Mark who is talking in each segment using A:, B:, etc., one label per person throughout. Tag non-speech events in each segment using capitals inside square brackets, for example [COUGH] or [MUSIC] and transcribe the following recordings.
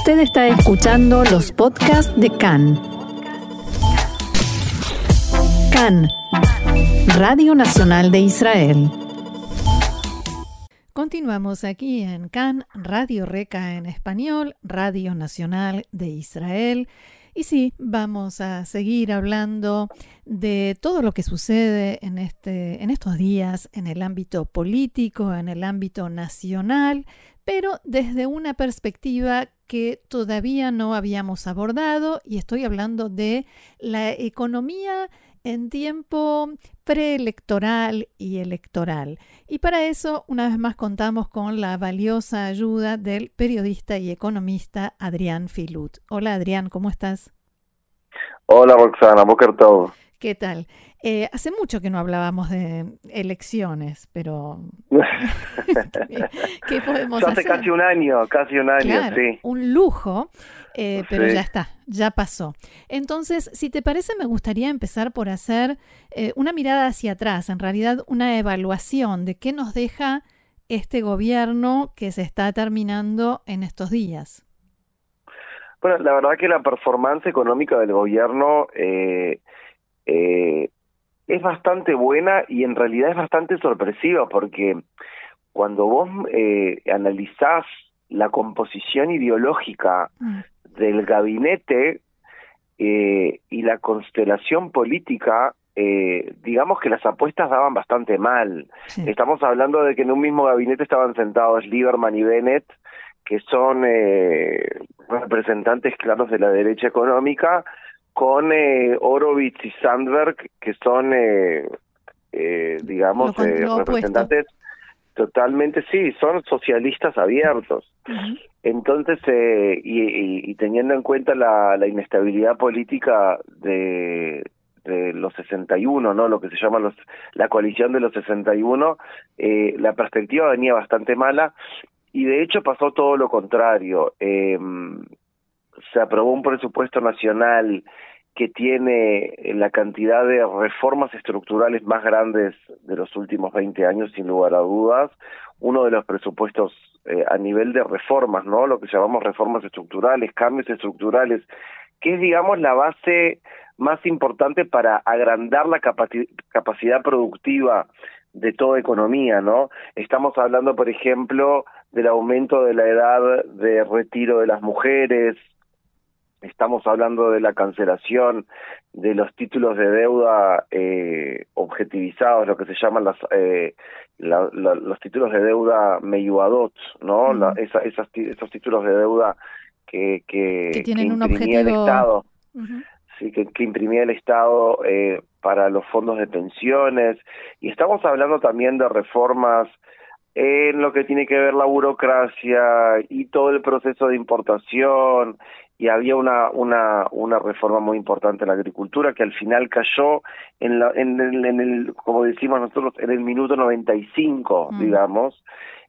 A: Usted está escuchando los podcasts de CAN. CAN, Radio Nacional de Israel.
B: Continuamos aquí en CAN, Radio Reca en español, Radio Nacional de Israel. Y sí, vamos a seguir hablando de todo lo que sucede en, este, en estos días en el ámbito político, en el ámbito nacional, pero desde una perspectiva que todavía no habíamos abordado y estoy hablando de la economía en tiempo preelectoral y electoral. Y para eso, una vez más, contamos con la valiosa ayuda del periodista y economista Adrián Filut. Hola Adrián, ¿cómo estás?
C: Hola Roxana, Boker.
B: ¿Qué tal? Eh, hace mucho que no hablábamos de elecciones, pero [LAUGHS]
C: ¿qué podemos hace casi un año, casi un año, sí.
B: Un lujo, eh, pero ya está, ya pasó. Entonces, si te parece, me gustaría empezar por hacer eh, una mirada hacia atrás, en realidad una evaluación de qué nos deja este gobierno que se está terminando en estos días.
C: Bueno, la verdad que la performance económica del gobierno eh, eh, es bastante buena y en realidad es bastante sorpresiva porque cuando vos eh, analizás la composición ideológica mm. del gabinete eh, y la constelación política, eh, digamos que las apuestas daban bastante mal. Estamos hablando de que en un mismo gabinete estaban sentados Lieberman y Bennett, que son eh, representantes claros de la derecha económica, con eh, Horowitz y Sandberg, que son, eh, eh, digamos, eh, representantes totalmente, sí, son socialistas abiertos. Entonces, eh, y, y, teniendo en cuenta la, la inestabilidad política de, de los 61, ¿no? Lo que se llama los, la coalición de los 61, eh, la perspectiva venía bastante mala y de hecho pasó todo lo contrario. Eh, se aprobó un presupuesto nacional que tiene la cantidad de reformas estructurales más grandes de los últimos 20 años, sin lugar a dudas. Uno de los presupuestos eh, a nivel de reformas, ¿no? Lo que llamamos reformas estructurales, cambios estructurales, que es, digamos, la base más importante para agrandar la capacidad productiva de toda economía, ¿no? Estamos hablando, por ejemplo, del aumento de la edad de retiro de las mujeres, estamos hablando de la cancelación de los títulos de deuda eh, objetivizados, lo que se llaman las, eh, los títulos de deuda meyuadot, ¿no? esa, esas, esos títulos de deuda que, que,
B: tienen un
C: objetivo... el Estado. Sí, que, que, imprimía el Estado eh, para los fondos de pensiones. Y estamos hablando también de reformas en lo que tiene que ver la burocracia y todo el proceso de importación y había una, una, una reforma muy importante en la agricultura que al final cayó en, la, en, el, en el, como decimos nosotros, en el minuto 95, mm. digamos,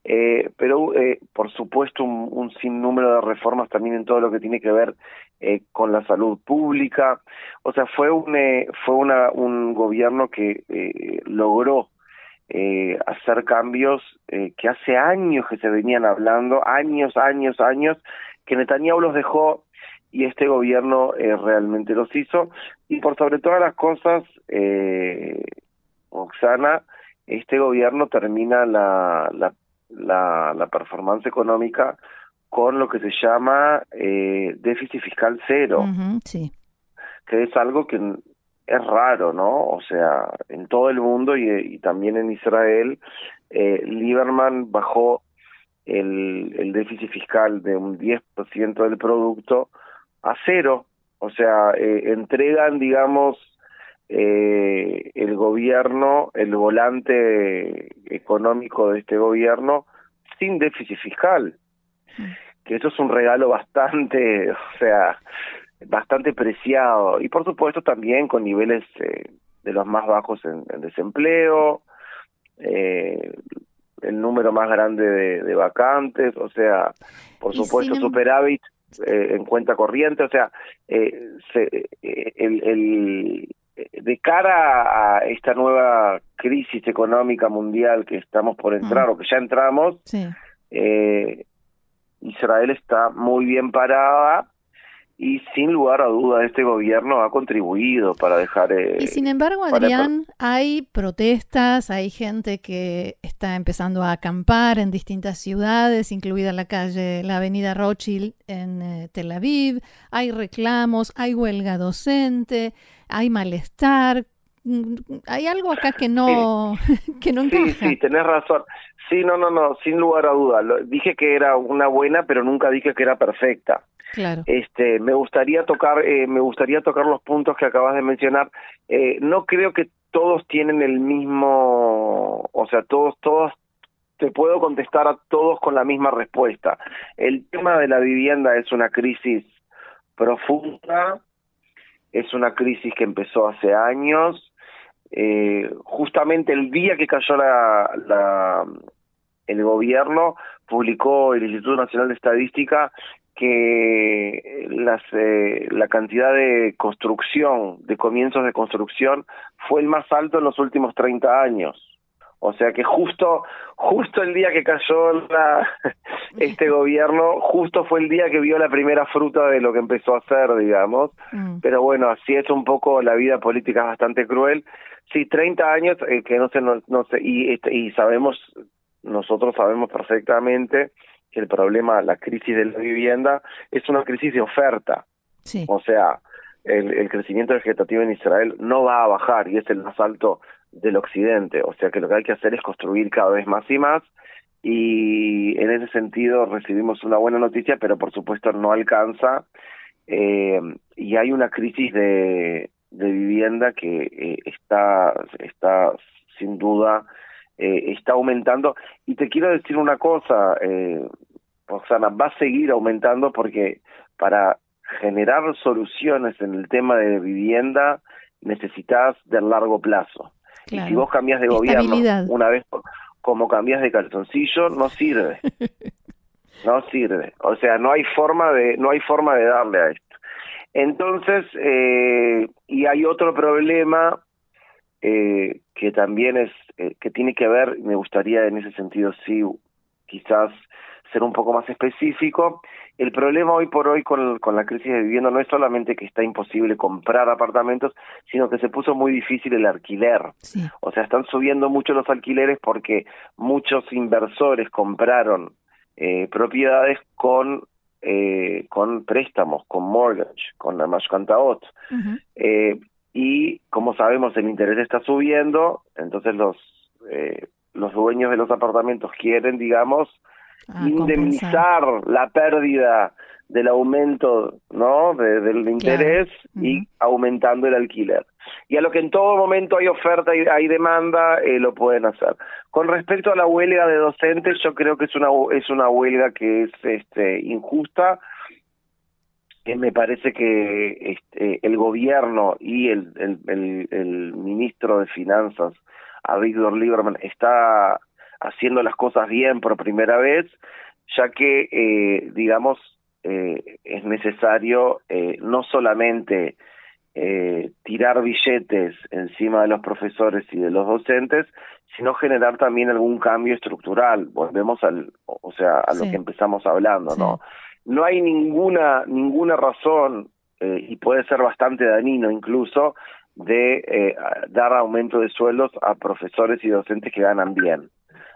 C: eh, pero eh, por supuesto un, un, sinnúmero de reformas también en todo lo que tiene que ver eh, con la salud pública, o sea, fue un, eh, fue una, un gobierno que eh, logró eh, hacer cambios eh, que hace años que se venían hablando, años, años, años, que Netanyahu los dejó y este gobierno eh, realmente los hizo. Y por sobre todas las cosas, eh, Oxana, este gobierno termina la, la, la, la performance económica con lo que se llama eh, déficit fiscal cero,
B: sí.
C: que es algo que es raro, ¿no? O sea, en todo el mundo y, y también en Israel, eh, Lieberman bajó el, déficit fiscal de un 10% del producto a cero, o sea, eh, entregan, digamos, eh, el gobierno, el volante económico de este gobierno sin déficit fiscal, que eso es un regalo bastante, [LAUGHS] o sea, bastante preciado. Y por supuesto también con niveles eh, de los más bajos en, en desempleo, eh, el número más grande de, de vacantes, o sea, por supuesto superávit eh, en cuenta corriente, o sea, eh, se, eh, el, el, de cara a esta nueva crisis económica mundial que estamos por entrar o que ya entramos,
B: sí.
C: eh, Israel está muy bien parada y sin lugar a duda este gobierno ha contribuido para dejar...
B: Eh, y sin embargo, Adrián, hay protestas, hay gente que está empezando a acampar en distintas ciudades, incluida la calle, la avenida Rothschild en eh, Tel Aviv, hay reclamos, hay huelga docente, hay malestar. Mm, hay algo acá que no, [LAUGHS] que no encaja.
C: Sí, sí, tenés razón. Sí, no, no, no, sin lugar a duda. dije que era una buena, pero nunca dije que era perfecta.
B: Claro.
C: Este, me gustaría tocar, eh, me gustaría tocar los puntos que acabas de mencionar. Eh, no creo que todos tienen el mismo, o sea, todos, todos te puedo contestar a todos con la misma respuesta. El tema de la vivienda es una crisis profunda, es una crisis que empezó hace años. Eh, justamente el día que cayó la, la, el gobierno, publicó el Instituto Nacional de Estadística que las, eh, la cantidad de construcción, de comienzos de construcción, fue el más alto en los últimos 30 años. O sea que justo, justo el día que cayó la, [LAUGHS] este gobierno, justo fue el día que vio la primera fruta de lo que empezó a hacer, digamos. Mm. Pero bueno, así es un poco la vida política bastante cruel. Sí, 30 años eh, que no se, no, no sé, y, este, y sabemos, nosotros sabemos perfectamente que el problema, la crisis de la vivienda, es una crisis de oferta. O sea, el, crecimiento vegetativo en Israel no va a bajar y es el más alto del occidente. O sea que lo que hay que hacer es construir cada vez más y más y en ese sentido recibimos una buena noticia, pero por supuesto no alcanza eh, y hay una crisis de, de vivienda que eh, está, está sin duda eh, está aumentando. Y te quiero decir una cosa, eh, Roxana, va a seguir aumentando porque para generar soluciones en el tema de vivienda necesitas de largo plazo. Y si vos cambias de gobierno una vez como cambias de calzoncillo, no sirve. [LAUGHS] no sirve. O sea, no hay forma de no hay forma de darle a esto. Entonces, eh, y hay otro problema eh, que también es, eh, que tiene que ver, me gustaría en ese sentido sí, quizás ser un poco más específico. El problema hoy por hoy con, con la crisis de vivienda no es solamente que está imposible comprar apartamentos, sino que se puso muy difícil el alquiler. O sea, están subiendo mucho los alquileres porque muchos inversores compraron eh, propiedades con eh, con préstamos, con mortgage, con la Mashkantaot. eh, y como sabemos el interés está subiendo, entonces los eh, los dueños de los apartamentos quieren, digamos, ah, indemnizar la pérdida del aumento no del interés y aumentando el alquiler. Y a lo que en todo momento hay oferta y hay demanda eh, lo pueden hacer. Con respecto a la huelga de docentes yo creo que es una es una huelga que es este injusta me parece que este, el gobierno y el, el, el, ministro de Finanzas, a Víctor Lieberman, está haciendo las cosas bien por primera vez, ya que, eh, digamos, eh, es necesario eh, no solamente eh, tirar billetes encima de los profesores y de los docentes, sino generar también algún cambio estructural. Volvemos al, o sea, a lo que empezamos hablando, ¿no? No hay ninguna ninguna razón eh, y puede ser bastante dañino incluso de eh, dar aumento de sueldos a profesores y docentes que ganan bien.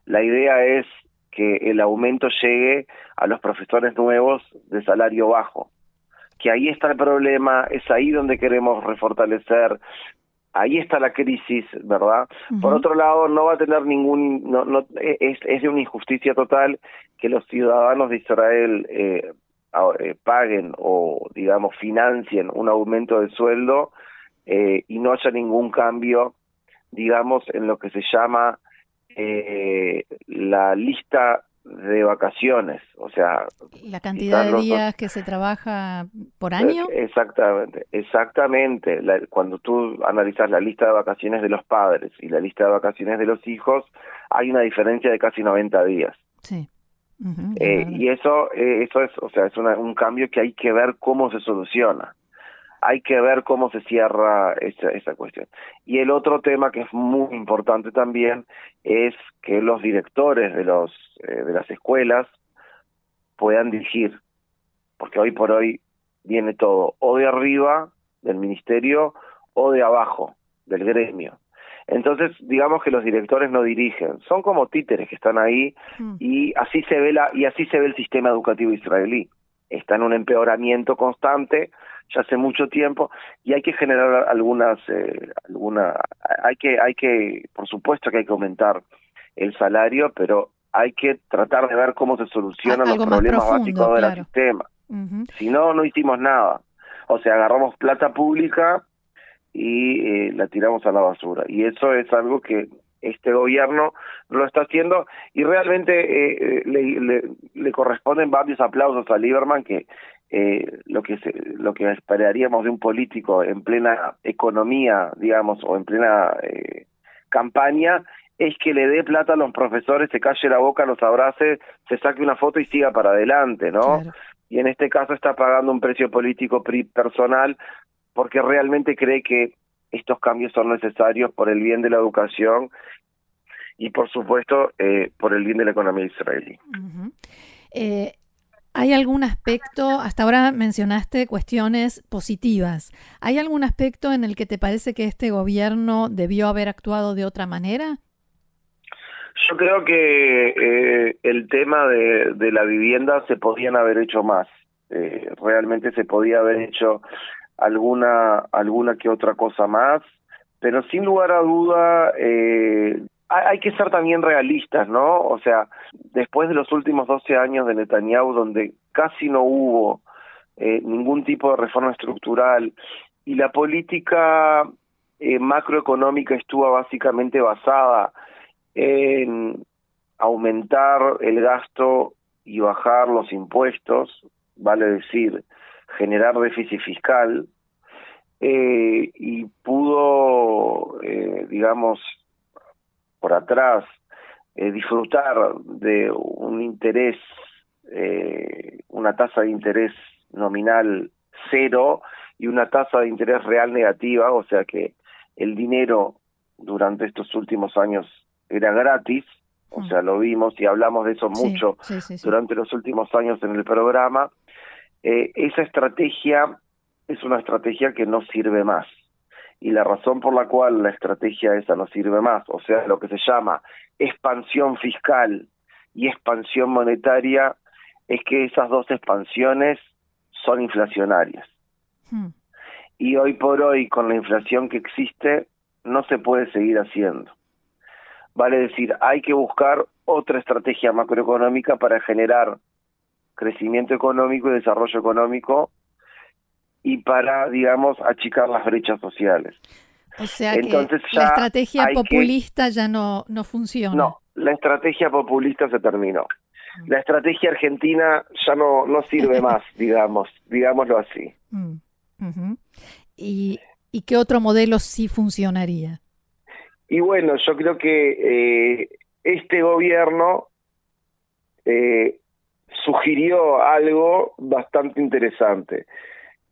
C: La idea es que el aumento llegue a los profesores nuevos de salario bajo, que ahí está el problema, es ahí donde queremos refortalecer, ahí está la crisis, ¿verdad? Por otro lado, no va a tener ningún, no, no, es, es de una injusticia total que los ciudadanos de Israel eh, eh, paguen o, digamos, financien un aumento de sueldo eh, y no haya ningún cambio, digamos, en lo que se llama eh, la lista de vacaciones, o sea...
B: La cantidad de días que se trabaja por año.
C: Exactamente, exactamente. cuando tú analizas la lista de vacaciones de los padres y la lista de vacaciones de los hijos, hay una diferencia de casi 90 días.
B: Sí.
C: Eh, y eso, eh, eso es, o sea, es un cambio que hay que ver cómo se soluciona. Hay que ver cómo se cierra esa, esa cuestión. Y el otro tema que es muy importante también es que los directores de los eh, de las escuelas puedan dirigir, porque hoy por hoy viene todo o de arriba del ministerio o de abajo del gremio. Entonces, digamos que los directores no dirigen, son como títeres que están ahí mm. y así se ve la y así se ve el sistema educativo israelí. Está en un empeoramiento constante ya hace mucho tiempo y hay que generar algunas eh, alguna hay que hay que por supuesto que hay que aumentar el salario, pero hay que tratar de ver cómo se solucionan los problemas básicos del sistema. Si no, no hicimos nada. O sea, agarramos plata pública y eh, la tiramos a la basura. Y eso es algo que este gobierno lo está haciendo y realmente eh, eh, le, corresponden varios aplausos a Lieberman que lo que lo que esperaríamos de un político en plena economía digamos o en plena campaña es que le dé plata a los profesores, se calle la boca, los abrace, se saque una foto y siga para adelante, ¿no? Y en este caso está pagando un precio político personal porque realmente cree que estos cambios son necesarios por el bien de la educación y por supuesto eh, por el bien de la economía israelí.
B: eh, ¿Hay algún aspecto, hasta ahora mencionaste cuestiones positivas, ¿hay algún aspecto en el que te parece que este gobierno debió haber actuado de otra manera?
C: Yo creo que eh, el tema de, de, la vivienda se podían haber hecho más. Eh, realmente se podía haber hecho alguna alguna que otra cosa más, pero sin lugar a duda eh, hay, que ser también realistas, ¿no? O sea, después de los últimos 12 años de Netanyahu, donde casi no hubo eh, ningún tipo de reforma estructural y la política eh, macroeconómica estuvo básicamente basada en aumentar el gasto y bajar los impuestos, vale decir, generar déficit fiscal, eh, y pudo, eh, digamos, por atrás, eh, disfrutar de un interés, una tasa de interés nominal cero y una tasa de interés real negativa, o sea que el dinero durante estos últimos años era gratis, o mm. sea, lo vimos y hablamos de eso mucho durante los últimos años en el programa, eh, esa estrategia es una estrategia que no sirve más. Y la razón por la cual la estrategia esa no sirve más, o sea, lo que se llama expansión fiscal y expansión monetaria, es que esas dos expansiones son inflacionarias. Hmm. Y hoy por hoy, con la inflación que existe, no se puede seguir haciendo. Vale decir, hay que buscar otra estrategia macroeconómica para generar crecimiento económico y desarrollo económico y para, digamos, achicar las brechas sociales.
B: O sea que la estrategia populista ya no, no funciona.
C: No, la estrategia populista se terminó. Mm. La estrategia argentina ya no, no sirve [LAUGHS] más, digamos, digámoslo así.
B: Mm, ¿Y, ¿Y qué otro modelo sí funcionaría?
C: Y bueno, yo creo que eh, este gobierno eh, sugirió algo bastante interesante.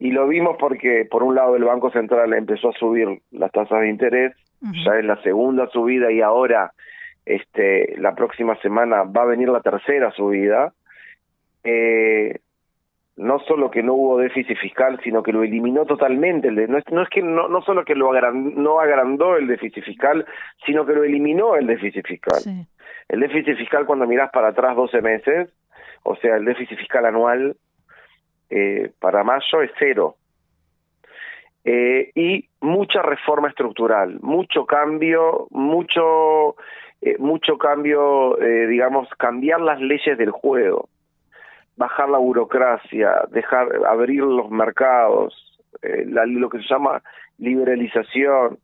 C: Y lo vimos porque, por un lado, el Banco Central empezó a subir las tasas de interés, ya es la segunda subida y ahora, este, la próxima semana va a venir la tercera subida. Eh, no solo que no hubo déficit fiscal, sino que lo eliminó totalmente. No es, no es que no, no solo que lo no agrandó el déficit fiscal, sino que lo eliminó el déficit fiscal. El déficit fiscal, cuando mirás para atrás 12 meses, o sea, el déficit fiscal anual eh, para mayo es cero. Eh, y mucha reforma estructural, mucho cambio, mucho, eh, mucho cambio, digamos, cambiar las leyes del juego bajar la burocracia, dejar abrir los mercados, eh, la, lo que se llama liberalización.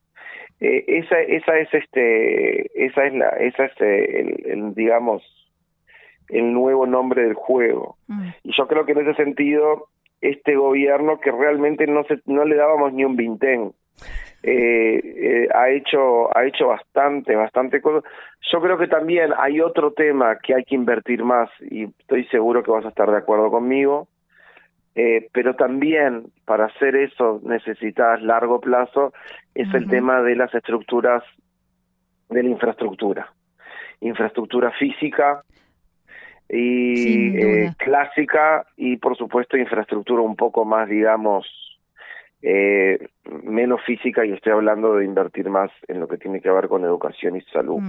C: Eh, esa, esa es este, esa es la, esa es el, digamos el nuevo nombre del juego. Mm. Y yo creo que en ese sentido este gobierno que realmente no se, no le dábamos ni un vintén eh, eh, ha hecho ha hecho bastante bastante cosas yo creo que también hay otro tema que hay que invertir más y estoy seguro que vas a estar de acuerdo conmigo eh, pero también para hacer eso necesitas largo plazo es el tema de las estructuras de la infraestructura infraestructura física y eh, clásica y por supuesto infraestructura un poco más, digamos, eh, menos física y estoy hablando de invertir más en lo que tiene que ver con educación y salud.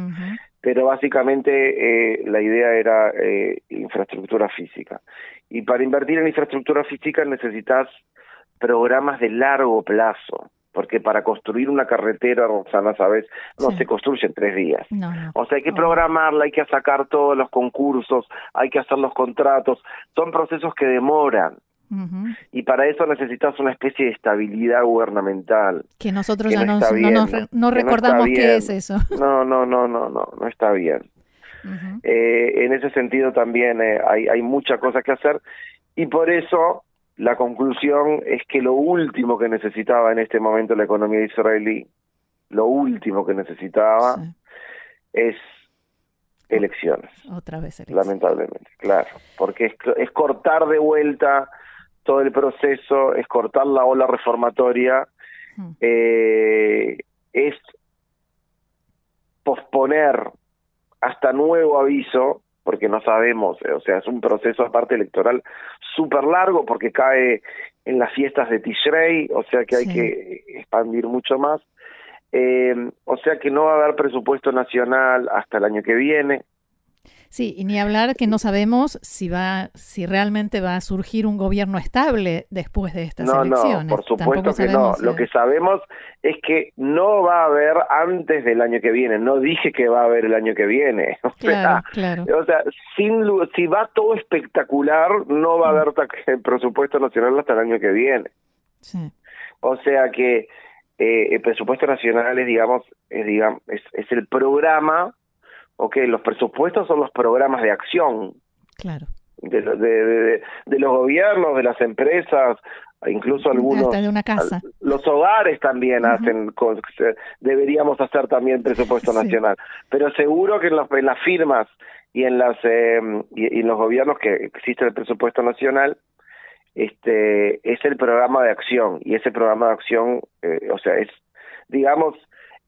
C: Pero básicamente eh, la idea era eh, infraestructura física. Y para invertir en infraestructura física necesitas programas de largo plazo porque para construir una carretera, Roxana, ¿sabes? No se construye en tres días. O sea, hay que programarla, hay que sacar todos los concursos, hay que hacer los contratos. Son procesos que demoran. Y para eso necesitas una especie de estabilidad gubernamental.
B: Que nosotros ya no, no, recordamos qué es eso.
C: No, no, no, no, no, no está bien. Eh, en ese sentido también eh, hay, hay mucha cosa que hacer y por eso la conclusión es que lo último que necesitaba en este momento la economía israelí, lo último que necesitaba es elecciones.
B: Otra vez
C: elecciones. Lamentablemente, claro, porque es, es cortar de vuelta todo el proceso, es cortar la ola reformatoria, hmm. eh, es posponer hasta nuevo aviso porque no sabemos, eh, o sea, es un proceso aparte electoral súper largo porque cae en las fiestas de Tishrei, o sea que hay que expandir mucho más. Eh, o sea que no va a haber presupuesto nacional hasta el año que viene.
B: Sí, y ni hablar que no sabemos si va, si realmente va a surgir un gobierno estable después de estas elecciones.
C: No, por supuesto que no. Lo que sabemos es que no va a haber antes del año que viene. No dije que va a haber el año que viene. [LAUGHS]
B: O sea, claro.
C: O sea, sin, si va todo espectacular, no va a mm. haber [LAUGHS] presupuesto nacional hasta el año que viene. Sí. O sea que eh, el presupuesto nacional es, digamos, es, digamos, es, es el programa ok, los presupuestos son los programas de acción.
B: Claro.
C: De, de, de, los gobiernos, de las empresas, incluso algunos...
B: de una casa.
C: Los hogares también hacen, deberíamos hacer también presupuesto [LAUGHS] nacional. Pero seguro que en, los, en las firmas y en, las, eh, y, en los gobiernos que existe el presupuesto nacional, este es el programa de acción y ese programa de acción, eh, o sea, es, digamos,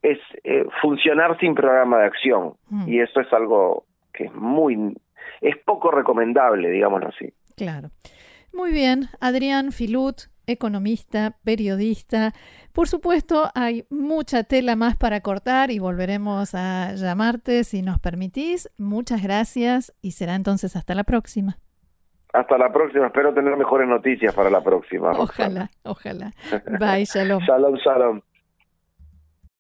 C: es eh, funcionar sin programa de acción mm. y eso es algo que es muy es poco recomendable, digámoslo así.
B: Claro. Muy bien, Adrián Filut, economista, periodista. Por supuesto, hay mucha tela más para cortar y volveremos a llamarte si nos permitís. Muchas gracias y será entonces hasta la próxima.
C: Hasta la próxima, espero tener mejores noticias para la próxima.
B: Ojalá, ojalá. [LAUGHS] Bye, shalom.
C: shalom, shalom.